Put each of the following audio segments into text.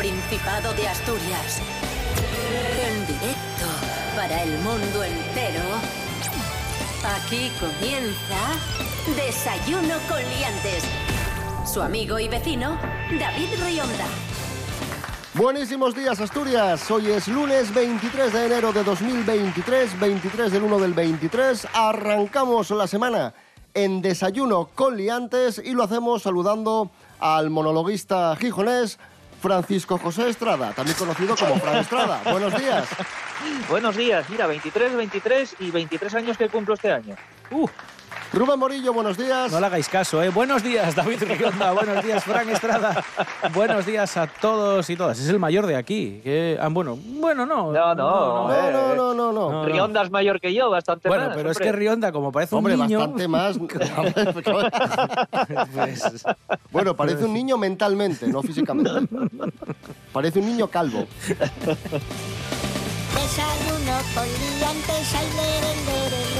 Principado de Asturias. En directo para el mundo entero. Aquí comienza Desayuno con Liantes. Su amigo y vecino, David Rionda. Buenísimos días Asturias, hoy es lunes 23 de enero de 2023, 23 del 1 del 23, arrancamos la semana en Desayuno con Liantes y lo hacemos saludando al monologuista gijonés Francisco José Estrada, también conocido como Fran Estrada. Buenos días. Buenos días, mira, 23, 23 y 23 años que cumplo este año. Uh. Rubén Morillo, buenos días. No le hagáis caso, ¿eh? Buenos días, David Rionda. buenos días, Fran Estrada. buenos días a todos y todas. Es el mayor de aquí. Ah, bueno, bueno, no. No, no, no, eh, no, no, no, Rionda es mayor que yo, bastante bueno, más. Bueno, pero es que Rionda, como parece un niño... bastante más. Pues, bueno, parece un niño mentalmente, no físicamente. Parece un niño calvo. Desayuno con liantes, ay, lere, lere, lere.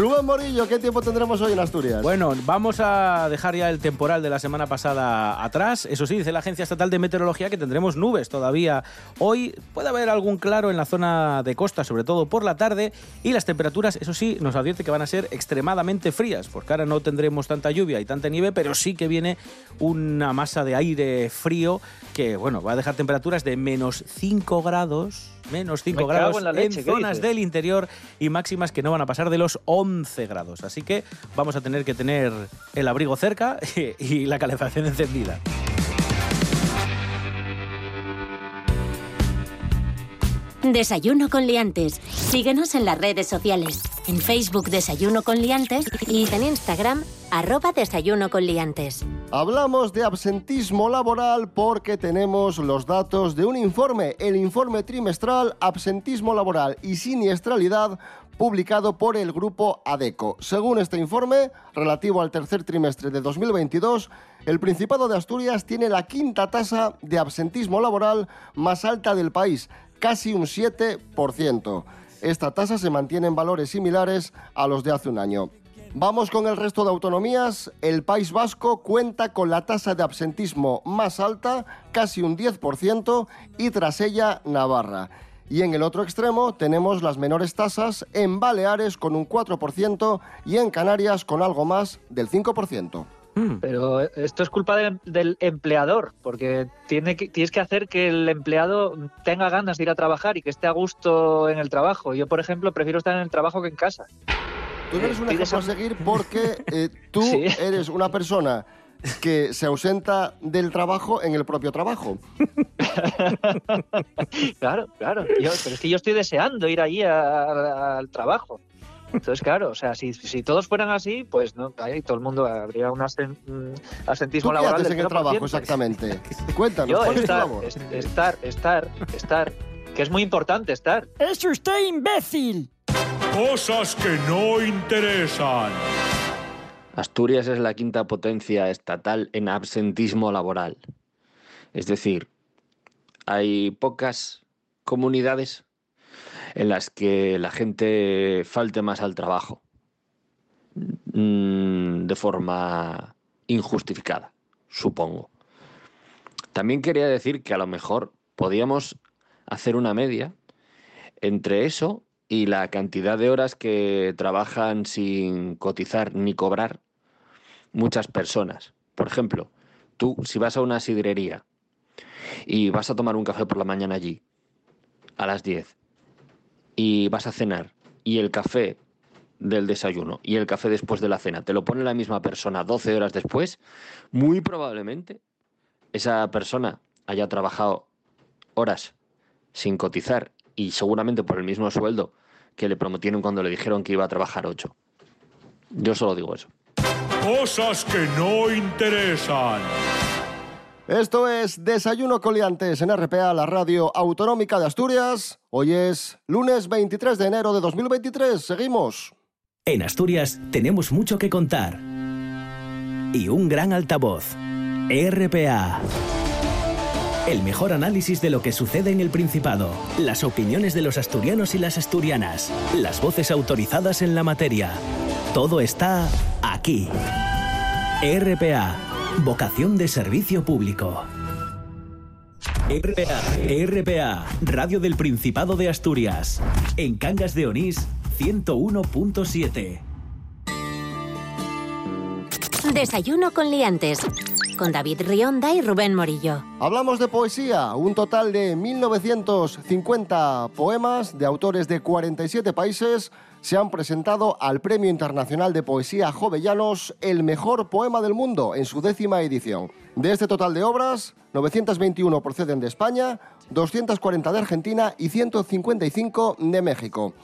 Rubén Morillo, ¿qué tiempo tendremos hoy en Asturias? Bueno, vamos a dejar ya el temporal de la semana pasada atrás. Eso sí, dice la Agencia Estatal de Meteorología que tendremos nubes todavía. Hoy puede haber algún claro en la zona de costa, sobre todo por la tarde, y las temperaturas, eso sí, nos advierte que van a ser extremadamente frías, porque ahora no tendremos tanta lluvia y tanta nieve, pero sí que viene una masa de aire frío que, bueno, va a dejar temperaturas de menos 5 grados menos 5 grados en, zonas del interior y máximas que no van a pasar de los 11 grados. Así que vamos a tener que tener el abrigo cerca y la calefacción encendida. Desayuno con liantes. Síguenos en las redes sociales. En Facebook Desayuno con liantes y en Instagram arroba Desayuno con liantes. Hablamos de absentismo laboral porque tenemos los datos de un informe, el informe trimestral Absentismo laboral y siniestralidad publicado por el grupo ADECO. Según este informe, relativo al tercer trimestre de 2022, el Principado de Asturias tiene la quinta tasa de absentismo laboral más alta del país, casi un 7%. Esta tasa se mantiene en valores similares a los de hace un año. Vamos con el resto de autonomías. El País Vasco cuenta con la tasa de absentismo más alta, casi un 10%, y tras ella Navarra. Y en el otro extremo tenemos las menores tasas en Baleares con un 4% y en Canarias con algo más del 5%. Hmm. Pero esto es culpa del, empleador, porque tiene que, tienes que hacer que el empleado tenga ganas de ir a trabajar y que esté a gusto en el trabajo. Yo, por ejemplo, prefiero estar en el trabajo que en casa. Tú no eres un ejemplo a seguir porque eh, tú eres una persona que se ausenta del trabajo en el propio trabajo. claro, claro. pero es que yo estoy deseando ir allí al trabajo. Entonces, claro, o sea, si, si todos fueran así, pues no, ahí todo el mundo habría un asentismo laboral del en el trabajo exactamente? Cuéntanos, ¿cuál estar, es tu estar, estar, estar, que es muy importante estar. ¡Es usted imbécil! Cosas que no interesan. Asturias es la quinta potencia estatal en absentismo laboral. Es decir, hay pocas comunidades en las que la gente falte más al trabajo mm, de forma injustificada, supongo. También quería decir que a lo mejor podíamos hacer una media entre eso y la cantidad de horas que trabajan sin cotizar ni cobrar muchas personas. Por ejemplo, tú si vas a una sidrería y vas a tomar un café por la mañana allí, a las 10, y vas a cenar y el café del desayuno y el café después de la cena te lo pone la misma persona 12 horas después, muy probablemente esa persona haya trabajado horas sin cotizar y seguramente por el mismo sueldo que le prometieron cuando le dijeron que iba a trabajar 8. Yo solo digo eso. Cosas que no interesan. Esto es Desayuno Coliantes en RPA, la radio autonómica de Asturias. Hoy es lunes 23 de enero de 2023. Seguimos. En Asturias tenemos mucho que contar. y un gran altavoz. RPA. El mejor análisis de lo que sucede en el Principado, las opiniones de los asturianos y las asturianas, las voces autorizadas en la materia. Todo está aquí. RPA, vocación de servicio público. RPA, RPA, Radio del Principado de Asturias. En Cangas de Onís, 101.7. Desayuno con liantes. Con David Rionda y Rubén Morillo. Hablamos de poesía, un total de 1950 poemas de autores de 47 países se han presentado al Premio Internacional de Poesía Jovellanos El Mejor Poema del Mundo en su décima edición. De este total de obras, 921 proceden de España, 240 de Argentina y 155 de México.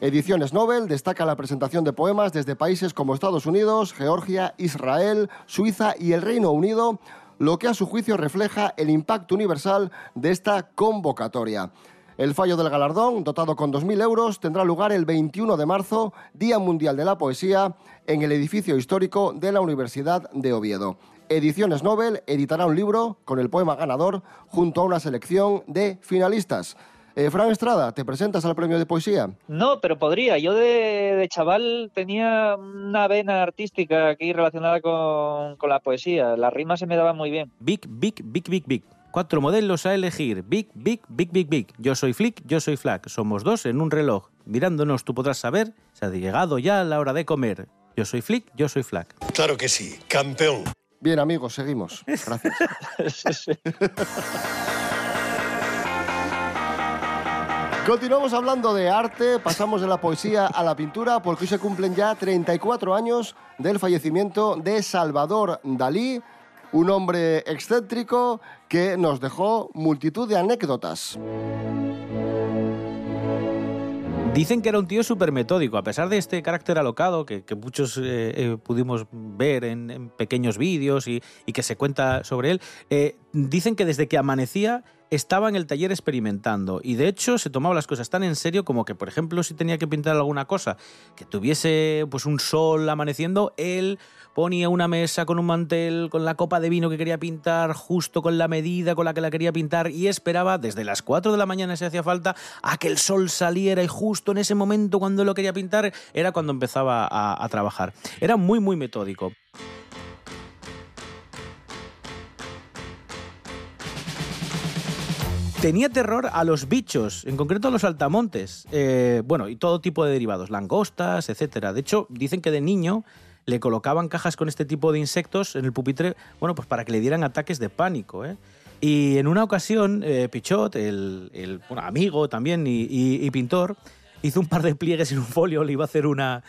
Ediciones Nobel destaca la presentación de poemas desde países como Estados Unidos, Georgia, Israel, Suiza y el Reino Unido, lo que a su juicio refleja el impacto universal de esta convocatoria. El fallo del galardón, dotado con 2.000 euros, tendrá lugar el 21 de marzo, Día Mundial de la Poesía, en el edificio histórico de la Universidad de Oviedo. Ediciones Nobel editará un libro con el poema ganador junto a una selección de finalistas. Eh, Fran Estrada, ¿te presentas al premio de poesía? No, pero podría. Yo de, de chaval tenía una vena artística aquí relacionada con, con la poesía. Las rimas se me daban muy bien. Big, big, big, big, big. Cuatro modelos a elegir. Big, big, big, big, big. Yo soy Flick, yo soy Flack. Somos dos en un reloj. Mirándonos tú podrás saber, se ha llegado ya la hora de comer. Yo soy Flick, yo soy Flack. Claro que sí, campeón. Bien, amigos, seguimos. Gracias. Continuamos hablando de arte, pasamos de la poesía a la pintura, porque hoy se cumplen ya 34 años del fallecimiento de Salvador Dalí, un hombre excéntrico que nos dejó multitud de anécdotas. Dicen que era un tío súper metódico, a pesar de este carácter alocado que, muchos eh, eh, pudimos ver en, pequeños vídeos y, y, que se cuenta sobre él. Eh, dicen que desde que amanecía estaba en el taller experimentando y de hecho se tomaba las cosas tan en serio como que, por ejemplo, si tenía que pintar alguna cosa que tuviese pues un sol amaneciendo, él ponía una mesa con un mantel, con la copa de vino que quería pintar, justo con la medida con la que la quería pintar y esperaba desde las 4 de la mañana si hacía falta a que el sol saliera y justo en ese momento cuando lo quería pintar era cuando empezaba a, trabajar. Era muy muy metódico. Tenía terror a los bichos, en concreto a los altamontes. Eh, bueno, y todo tipo de derivados, langostas, etcétera. De hecho, dicen que de niño le colocaban cajas con este tipo de insectos en el pupitre, bueno, pues para que le dieran ataques de pánico. ¿eh? Y en una ocasión, eh, Pichot, el, el bueno, amigo también y, pintor, hizo un par de pliegues en un folio, le iba a hacer una,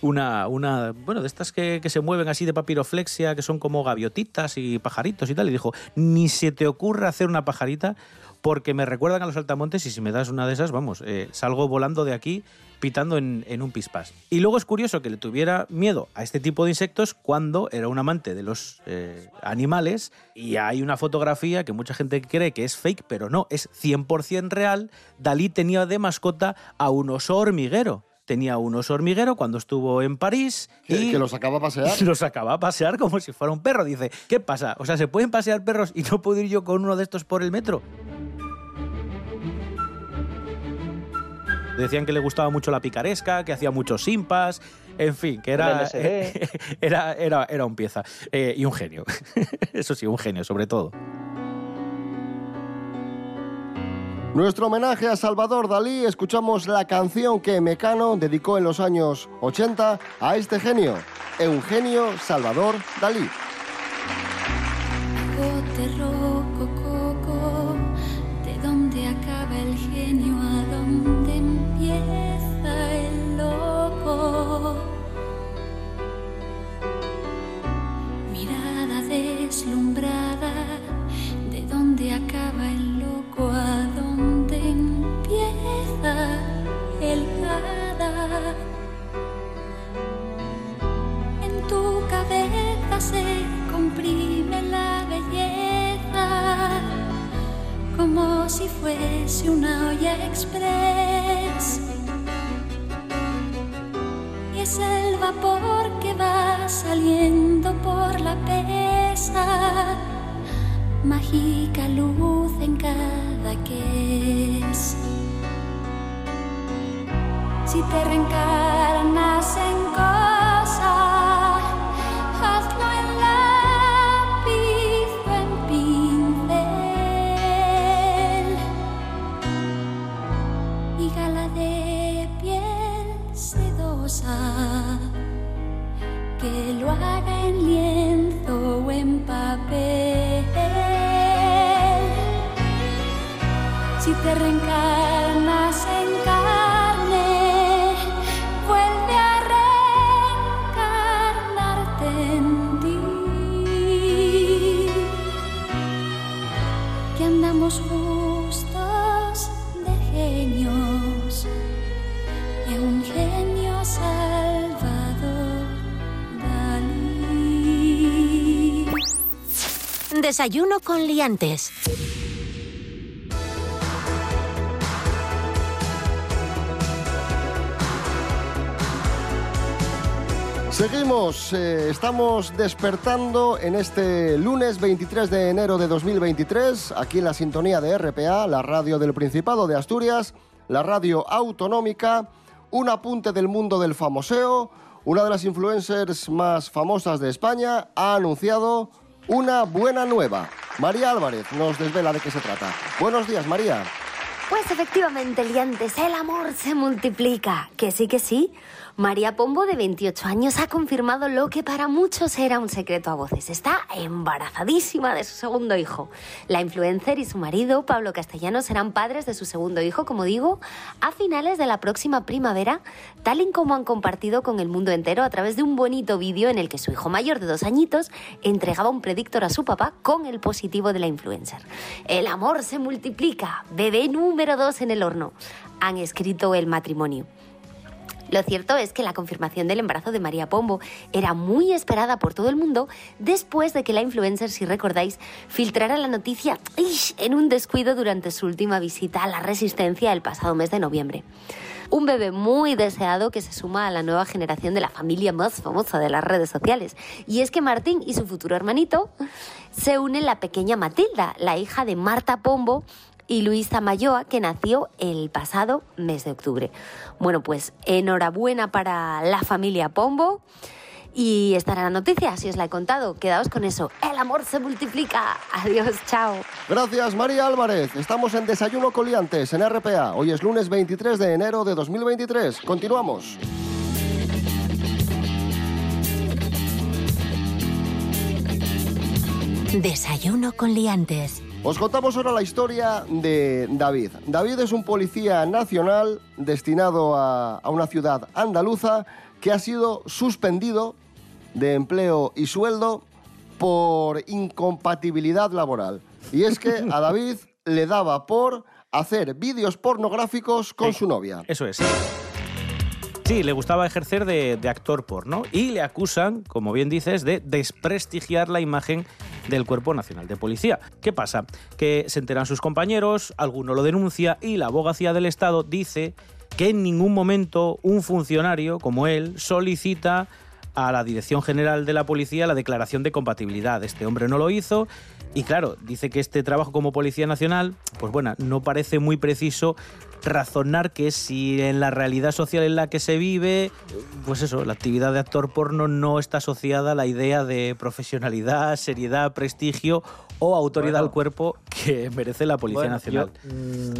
una, una bueno, de estas que, que, se mueven así de papiroflexia, que son como gaviotitas y pajaritos y tal, y dijo, ni se te ocurra hacer una pajarita porque me recuerdan a los altamontes y si me das una de esas, vamos, eh, salgo volando de aquí pitando en, en, un pispás. Y luego es curioso que le tuviera miedo a este tipo de insectos cuando era un amante de los eh, animales y hay una fotografía que mucha gente cree que es fake, pero no, es 100% real. Dalí tenía de mascota a un oso hormiguero tenía un oso hormiguero cuando estuvo en París. Y que lo sacaba a pasear. Lo sacaba a pasear como si fuera un perro. Dice, ¿qué pasa? O sea, ¿se pueden pasear perros y no puedo ir yo con uno de estos por el metro? Decían que le gustaba mucho la picaresca, que hacía muchos simpas, en fin, que era, era, era, era, un pieza. Eh, y un genio. Eso sí, un genio, sobre todo. Nuestro homenaje a Salvador Dalí, escuchamos la canción que Mecano dedicó en los años 80 a este genio, Eugenio Salvador Dalí. Express. Y es el vapor que va saliendo por la pesa, mágica luz en cada que es. Si te reencarnas Desayuno con liantes. Seguimos, eh, estamos despertando en este lunes 23 de enero de 2023, aquí en la sintonía de RPA, la radio del Principado de Asturias, la radio autonómica, un apunte del mundo del famoseo, una de las influencers más famosas de España ha anunciado una buena nueva. María Álvarez nos desvela de qué se trata. Buenos días, María. Pues efectivamente, liantes, el amor se multiplica. Que sí, que sí. María Pombo, de 28 años, ha confirmado lo que para muchos era un secreto a voces. Está embarazadísima de su segundo hijo. La influencer y su marido, Pablo Castellano, serán padres de su segundo hijo, como digo, a finales de la próxima primavera, tal y como han compartido con el mundo entero a través de un bonito vídeo en el que su hijo mayor de dos añitos entregaba un predictor a su papá con el positivo de la influencer. El amor se multiplica. Bebé número dos en el horno. Han escrito el matrimonio. Lo cierto es que la confirmación del embarazo de María Pombo era muy esperada por todo el mundo después de que la influencer, si recordáis, filtrara la noticia en un descuido durante su última visita a la Resistencia el pasado mes de noviembre. Un bebé muy deseado que se suma a la nueva generación de la familia más famosa de las redes sociales. Y es que Martín y su futuro hermanito se unen la pequeña Matilda, la hija de Marta Pombo, y Luisa Mayoa, que nació el pasado mes de octubre. Bueno, pues enhorabuena para la familia Pombo. Y estará la noticia, si os la he contado. Quedaos con eso. El amor se multiplica. Adiós, chao. Gracias, María Álvarez. Estamos en Desayuno Coliantes, en RPA. Hoy es lunes 23 de enero de 2023. Continuamos. Desayuno con liantes. Os contamos ahora la historia de David. David es un policía nacional destinado a, a, una ciudad andaluza que ha sido suspendido de empleo y sueldo por incompatibilidad laboral. Y es que a David le daba por hacer vídeos pornográficos con su novia. Eso es. Sí, le gustaba ejercer de, de, actor porno y le acusan, como bien dices, de desprestigiar la imagen del Cuerpo Nacional de Policía. ¿Qué pasa? Que se enteran sus compañeros, alguno lo denuncia y la abogacía del Estado dice que en ningún momento un funcionario como él solicita a la Dirección General de la Policía la declaración de compatibilidad. Este hombre no lo hizo y claro, dice que este trabajo como Policía Nacional, pues bueno, no parece muy preciso razonar que si en la realidad social en la que se vive, pues eso, la actividad de actor porno no está asociada a la idea de profesionalidad, seriedad, prestigio o autoridad Bueno. al cuerpo que merece la Policía Bueno, Nacional. Yo, mm,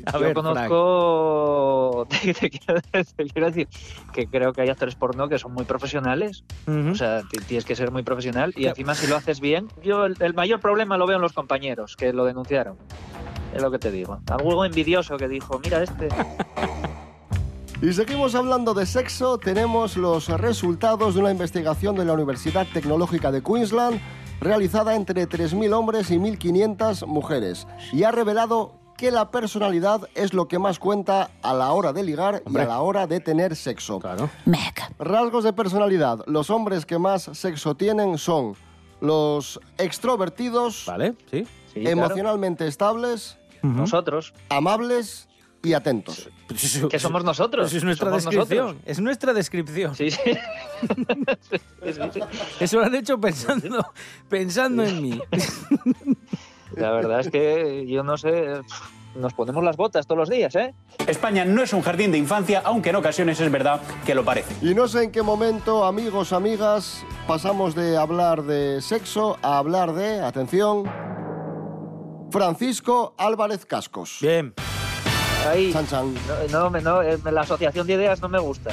A yo ver, conozco, te, te quiero, te quiero decir que creo que hay actores porno que son muy profesionales. Ujú. O sea, ti- tienes que ser muy profesional y encima si lo haces bien, yo el, el mayor problema lo veo en los compañeros que lo denunciaron. Es lo que te digo. Algo envidioso que dijo, mira este. Y seguimos hablando de sexo. Tenemos los resultados de una investigación de la Universidad Tecnológica de Queensland realizada entre 3.000 hombres y 1.500 mujeres. Y ha revelado que la personalidad es lo que más cuenta a la hora de ligar Hombre. y a la hora de tener sexo. Claro. Rasgos de personalidad. Los hombres que más sexo tienen son los extrovertidos, Vale, sí. Sí, claro. emocionalmente estables. Nosotros. amables y atentos. Que somos nosotros. Es nuestra somos descripción. nosotros. Es nuestra descripción. Sí, sí. Eso lo han hecho pensando, pensando en mí. La verdad es que yo no sé, nos ponemos las botas todos los días, ¿eh? España no es un jardín de infancia, aunque en ocasiones es verdad que lo parece. Y no sé en qué momento, amigos, amigas, pasamos de hablar de sexo a hablar de, atención, Francisco Álvarez Cascos. Bien. Ahí, Chan, chan. no, no, me- no, eh, la asociación de ideas no me gusta.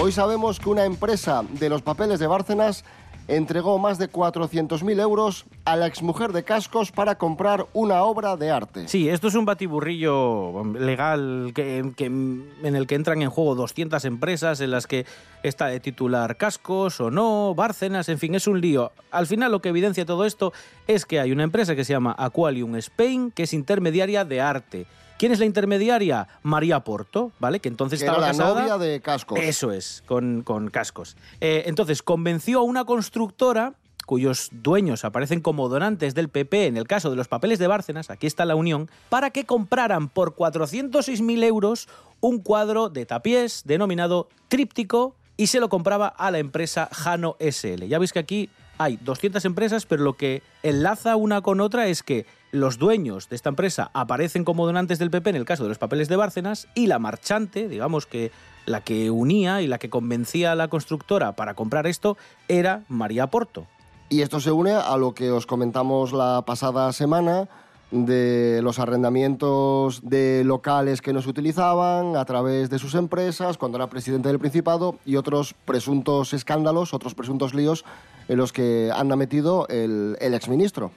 Hoy sabemos que una empresa de los papeles de Bárcenas entregó más de 400.000 euros a la exmujer de Cascos para comprar una obra de arte. Sí, esto es un batiburrillo legal que, en el que entran en juego 200 empresas en las que está de titular cascos o no, Bárcenas, en fin, es un lío. Al final lo que evidencia todo esto es que hay una empresa que se llama Aqualium Spain, que es intermediaria de arte. ¿Quién es la intermediaria? María Porto, ¿vale? Que entonces que estaba era la casada... novia de Cascos. Eso es, con, con cascos. Eh, entonces, convenció a una constructora cuyos dueños aparecen como donantes del PP en el caso de los papeles de Bárcenas, aquí está la unión, para que compraran por 406.000 euros un cuadro de tapiés denominado Tríptico y se lo compraba a la empresa Jano SL. Ya veis que aquí hay 200 empresas, pero lo que enlaza una con otra es que los dueños de esta empresa aparecen como donantes del PP en el caso de los papeles de Bárcenas y la marchante, digamos que la que unía y la que convencía a la constructora para comprar esto era María Porto. Y esto se une a lo que os comentamos la pasada semana de los arrendamientos de locales que no se utilizaban a través de sus empresas cuando era presidente del Principado y otros presuntos escándalos, otros presuntos líos en los que anda metido el, el exministro.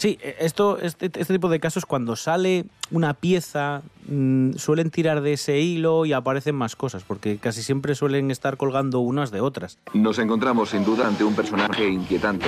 Sí, eh, esto, este, este tipo de casos, cuando sale una pieza, mm, suelen tirar de ese hilo y aparecen más cosas, porque casi siempre suelen estar colgando unas de otras. Nos encontramos sin duda ante un personaje inquietante.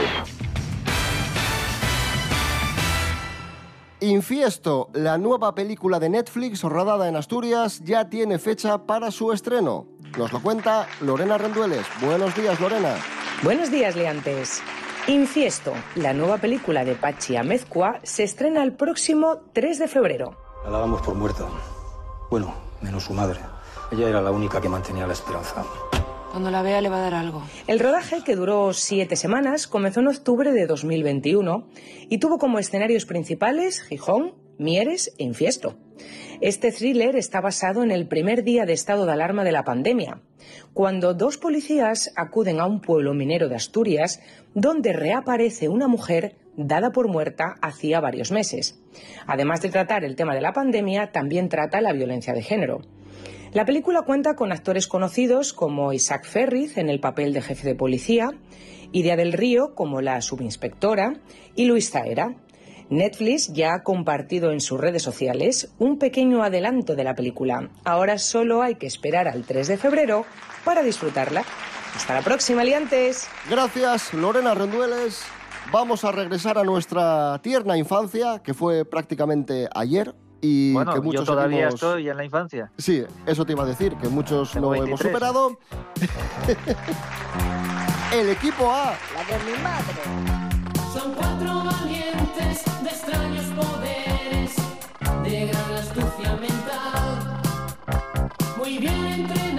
Infiesto, la nueva película de Netflix rodada en Asturias, ya tiene fecha para su estreno. Nos lo cuenta Lorena Rendueles. Buenos días, Lorena. Buenos días, Leantes. Infiesto, la nueva película de Pachi Amezcua, se estrena el próximo 3 de febrero. La dábamos por muerta. Bueno, menos su madre. Ella era la única que mantenía la esperanza. Cuando la vea le va a dar algo. El rodaje, que duró siete semanas, comenzó en octubre de 2021 y tuvo como escenarios principales Gijón, Mieres e Infiesto. Este thriller está basado en el primer día de estado de alarma de la pandemia, cuando dos policías acuden a un pueblo minero de Asturias donde reaparece una mujer dada por muerta hacía varios meses. Además de tratar el tema de la pandemia, también trata la violencia de género. La película cuenta con actores conocidos como Isaac Ferriz en el papel de jefe de policía, Iria del Río como la subinspectora y Luis Zaera. Netflix ya ha compartido en sus redes sociales un pequeño adelanto de la película. Ahora solo hay que esperar al 3 de febrero para disfrutarla. Hasta la próxima, liantes. Gracias, Lorena Rendueles. Vamos a regresar a nuestra tierna infancia, que fue prácticamente ayer. Y Bueno, que muchos yo todavía seguimos- estoy en la infancia. Sí, eso te iba a decir, que muchos Tengo no hemos 23. superado. El equipo A. La de mi madre. Son cuatro valientes de extraños poderes, de gran astucia mental. Muy bien entrenados,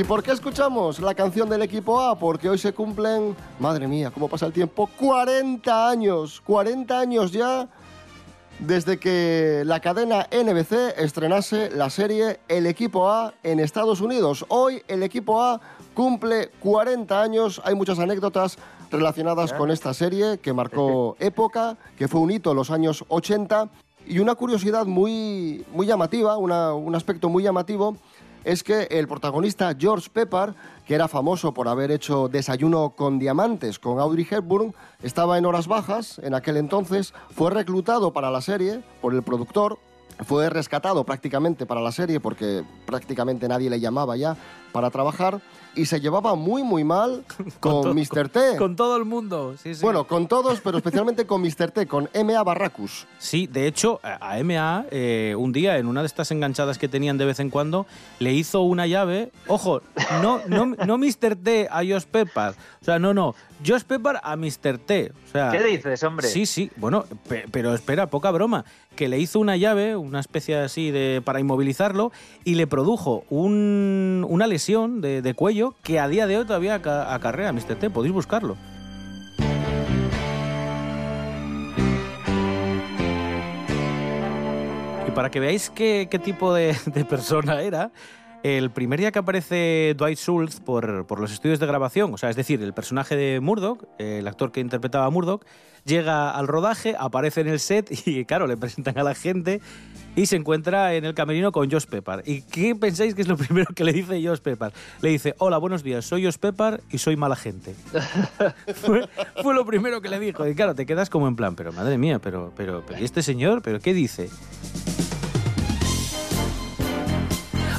¿Y por qué escuchamos la canción del equipo A? Porque hoy se cumplen, madre mía, cómo pasa el tiempo, 40 años, 40 años ya desde que la cadena NBC estrenase la serie El equipo A en Estados Unidos. Hoy el equipo A cumple 40 años, hay muchas anécdotas relacionadas con esta serie que marcó época, que fue un hito en los años 80 y una curiosidad muy, muy llamativa, una- un aspecto muy llamativo es que el protagonista George Pepper, que era famoso por haber hecho Desayuno con Diamantes con Audrey Hepburn, estaba en horas bajas en aquel entonces, fue reclutado para la serie por el productor, fue rescatado prácticamente para la serie porque prácticamente nadie le llamaba ya para trabajar y se llevaba muy muy mal con, Mr. T. Con todo el mundo. Sí, sí. Bueno, con todos, pero especialmente con Mr. T, con M.A. Barracus. Sí, de hecho, a a MA, eh, un día, en una de estas enganchadas que tenían de vez en cuando, le hizo una llave. Ojo, no, no, no Mr. T a Josh Pepper. O sea, no, no. Josh Pepper a Mr. T. O sea, ¿Qué dices, hombre? Sí, sí. Bueno, pe- pero espera, poca broma. Que le hizo una llave, una especie así de para inmovilizarlo, y le produjo un- una lesión de, cuello que a día de hoy todavía aca- acarrea Mr. T. Podéis buscarlo. Y para que veáis qué, tipo de persona era, el primer día que aparece Dwight Schultz por, por los estudios de grabación, o sea, es decir, el personaje de Murdoch, el actor que interpretaba a Murdoch, llega al rodaje, aparece en el set y, claro, le presentan a la gente y se encuentra en el camerino con Josh Pepper. ¿Y qué pensáis que es lo primero que le dice Josh Pepper? Le dice, hola, buenos días, soy Josh Pepper y soy mala gente. fue, fue lo primero que le dijo. Y claro, te quedas como en plan, pero madre mía, pero, pero, pero ¿y este señor? ¿Pero qué dice?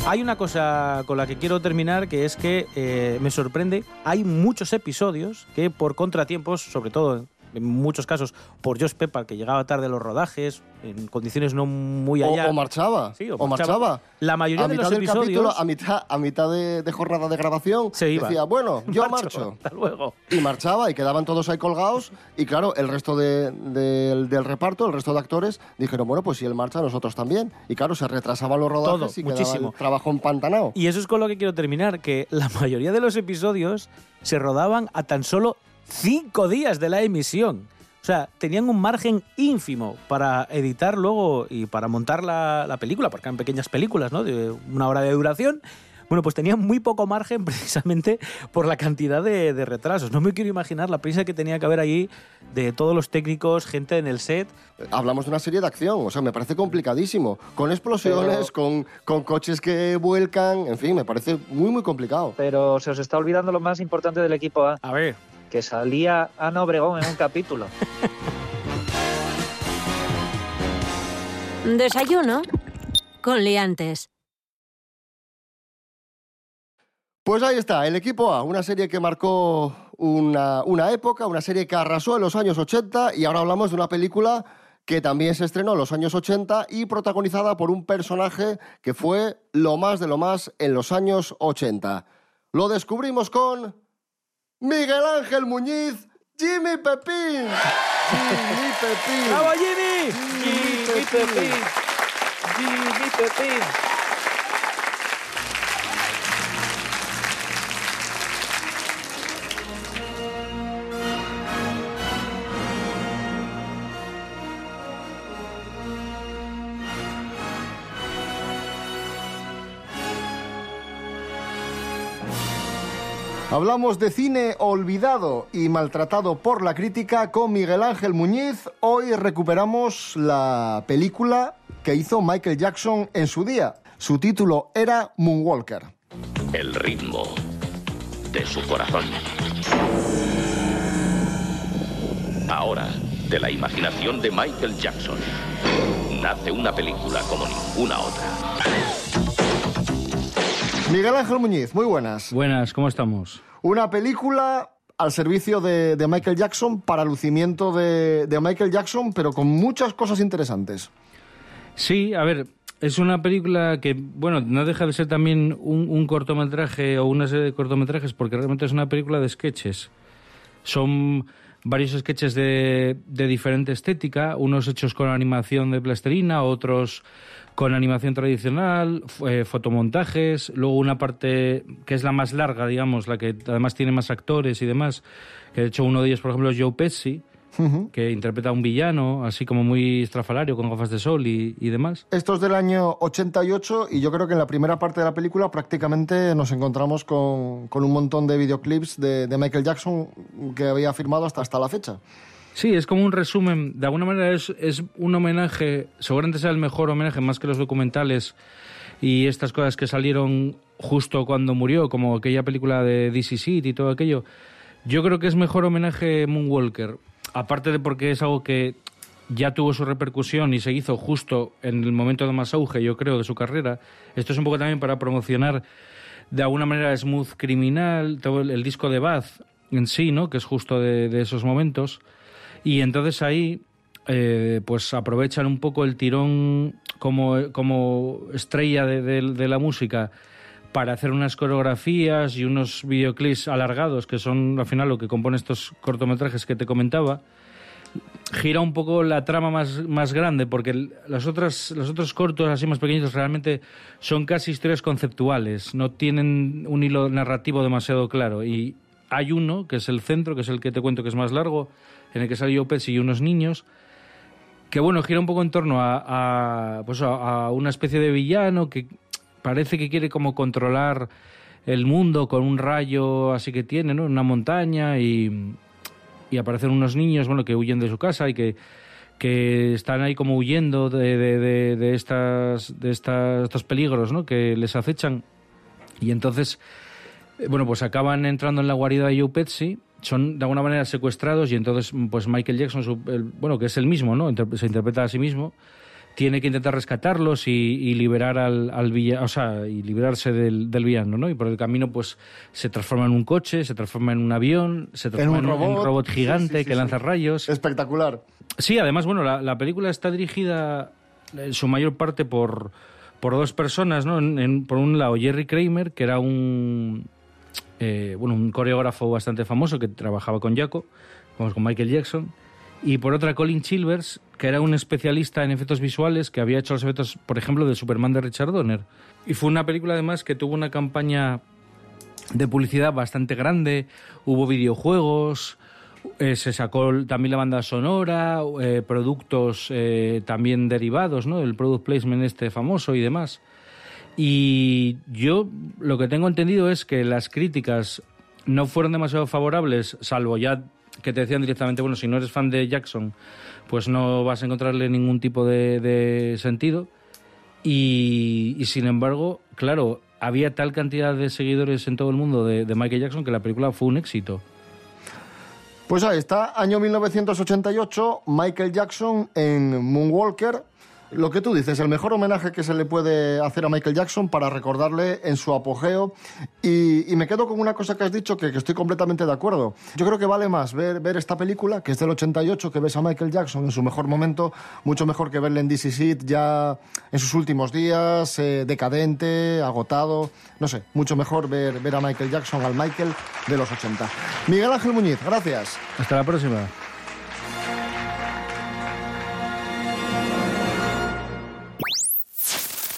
Hay una cosa con la que quiero terminar, que es que eh, me sorprende, hay muchos episodios que por contratiempos, sobre todo en muchos casos por Josh Pepper, que llegaba tarde a los rodajes, en condiciones no muy allá. o marchaba. Sí, o o marchaba. marchaba. La mayoría a de mitad los del episodios- capítulo, a mitad, a mitad de, de jornada de grabación, Se iba. decía, bueno, yo Marcho, marcho. Hasta luego. Y marchaba y quedaban todos ahí colgados. Y claro, el resto de- del- del reparto, el resto de actores, dijeron, bueno, pues si él marcha, nosotros también. Y claro, se retrasaban los rodajes Todo, y muchísimo. el trabajo empantanado. Y eso es con lo que quiero terminar, que la mayoría de los episodios se rodaban a tan solo cinco días de la emisión. O sea, tenían un margen ínfimo para editar luego y para montar la, la película, porque eran pequeñas películas, ¿no? De una hora de duración. Bueno, pues tenían muy poco margen precisamente por la cantidad de, de retrasos. No me quiero imaginar la prisa que tenía que haber allí de todos los técnicos, gente en el set. Hablamos de una serie de acción, o sea, me parece complicadísimo. Con explosiones, con, con coches que vuelcan, en fin, me parece muy, muy complicado. Pero se os está olvidando lo más importante del equipo A. A ver. Que salía Ana Obregón en un capítulo. Desayuno con liantes. Pues ahí está, el equipo A, una serie que marcó una, una época, una serie que arrasó en los años 80 y ahora hablamos de una película que también se estrenó en los años 80 y protagonizada por un personaje que fue lo más de lo más en los años 80. Lo descubrimos con Miguel Ángel Muñiz, Jimmy Pepín. Jimmy Pepín. ¡Bravo, Jimmy! Jimmy Pepín. Jimmy Pepín. Hablamos de cine olvidado y maltratado por la crítica con Miguel Ángel Muñiz. Hoy recuperamos la película que hizo Michael Jackson en su día. Su título era Moonwalker. El ritmo de su corazón. Ahora, de la imaginación de Michael Jackson, nace una película como ninguna otra. Miguel Ángel Muñiz, muy buenas. Buenas, ¿cómo estamos? Una película al servicio de, de Michael Jackson para lucimiento de, de Michael Jackson, pero con muchas cosas interesantes. Sí, a ver, es una película que, bueno, no deja de ser también un, un cortometraje o una serie de cortometrajes, porque realmente es una película de sketches. Son varios sketches de, de diferente estética, unos hechos con animación de plastilina, otros con animación tradicional, eh, fotomontajes, luego una parte que es la más larga, digamos, la que además tiene más actores y demás, que de hecho uno de ellos, por ejemplo, es Joe Pesci, que interpreta a un villano, así como muy estrafalario, con gafas de sol y, y demás. Esto es del año 88 y yo creo que en la primera parte de la película prácticamente nos encontramos con, con un montón de videoclips de, de Michael Jackson que había firmado hasta, hasta la fecha. Sí, es como un resumen. De alguna manera es, es un homenaje, seguramente sea el mejor homenaje más que los documentales y estas cosas que salieron justo cuando murió, como aquella película de DC Seed y todo aquello, yo creo que es mejor homenaje Moonwalker. Aparte de porque es algo que ya tuvo su repercusión y se hizo justo en el momento de más auge, yo creo, de su carrera. Esto es un poco también para promocionar de alguna manera Smooth Criminal, todo el, disco de Bath en sí, ¿no? Que es justo de, de esos momentos. Y entonces ahí, eh, pues aprovechan un poco el tirón como, como estrella de, de- de la música para hacer unas coreografías y unos videoclips alargados, que son al final lo que compone estos cortometrajes que te comentaba gira un poco la trama más, más grande, porque las otras, los otros cortos así más pequeñitos realmente son casi historias conceptuales, no tienen un hilo narrativo demasiado claro. Y hay uno, que es el centro, que es el que te cuento que es más largo, en el que Joe Pesci y unos niños, que bueno, gira un poco en torno a, a, pues una especie de villano que parece que quiere como controlar el mundo con un rayo así que tiene, ¿no? Una montaña y, y aparecen unos niños, bueno, que huyen de su casa y que, que están ahí como huyendo de, de, de, de estas, de estas, estos peligros, ¿no? Que les acechan. Y entonces, eh, bueno, pues acaban entrando en la guarida de Joe Pesci, son de alguna manera secuestrados y entonces, pues Michael Jackson, su- bueno, que es el mismo, ¿no? Se interpreta a sí mismo, tiene que intentar rescatarlos y, y liberar al, al villa- o sea, y librarse del, del villano, ¿no? Y por el camino, pues, se transforma en un coche, se transforma en un avión, se transforma en un, en un robot gigante Sí, sí, sí, que lanza rayos. Espectacular. Sí, además, bueno, la, la película está dirigida en su mayor parte por, por dos personas, ¿no? En- en- por un lado, Jerry Kramer, que era un, eh, bueno, un coreógrafo bastante famoso que trabajaba con Jaco, vamos, con Michael Jackson. Y por otra, Colin Chilvers, que era un especialista en efectos visuales que había hecho los efectos, por ejemplo, de Superman de Richard Donner. Y fue una película, además, que tuvo una campaña de publicidad bastante grande, hubo videojuegos, eh, se sacó también la banda sonora, eh, productos eh, también derivados, ¿no? El product placement este famoso y demás. Y yo lo que tengo entendido es que las críticas no fueron demasiado favorables, salvo ya que te decían directamente, bueno, si no eres fan de Jackson, pues no vas a encontrarle ningún tipo de, sentido. Y, y sin embargo, claro, había tal cantidad de seguidores en todo el mundo de, de Michael Jackson que la película fue un éxito. Pues ahí está, año 1988, Michael Jackson en Moonwalker. Lo que tú dices, el mejor homenaje que se le puede hacer a Michael Jackson para recordarle en su apogeo. Y, y me quedo con una cosa que has dicho que, que estoy completamente de acuerdo. Yo creo que vale más ver, ver esta película, que es del 88, que ves a Michael Jackson en su mejor momento, mucho mejor que verle en DC ya en sus últimos días, eh, decadente, agotado. No sé, mucho mejor ver, ver a Michael Jackson, al Michael de los 80. Miguel Ángel Muñiz, gracias. Hasta la próxima.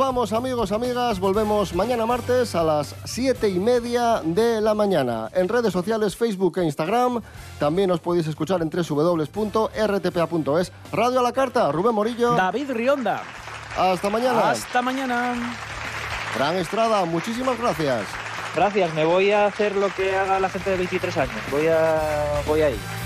Vamos amigos, amigas, volvemos mañana martes a las siete y media de la mañana. En redes sociales, Facebook e Instagram, también os podéis escuchar en www.rtpa.es. Radio a la carta, Rubén Morillo. David Rionda. Hasta mañana. Hasta mañana. Fran Estrada, muchísimas gracias. Gracias, me voy a hacer lo que haga la gente de 23 años. Voy a, voy a ir.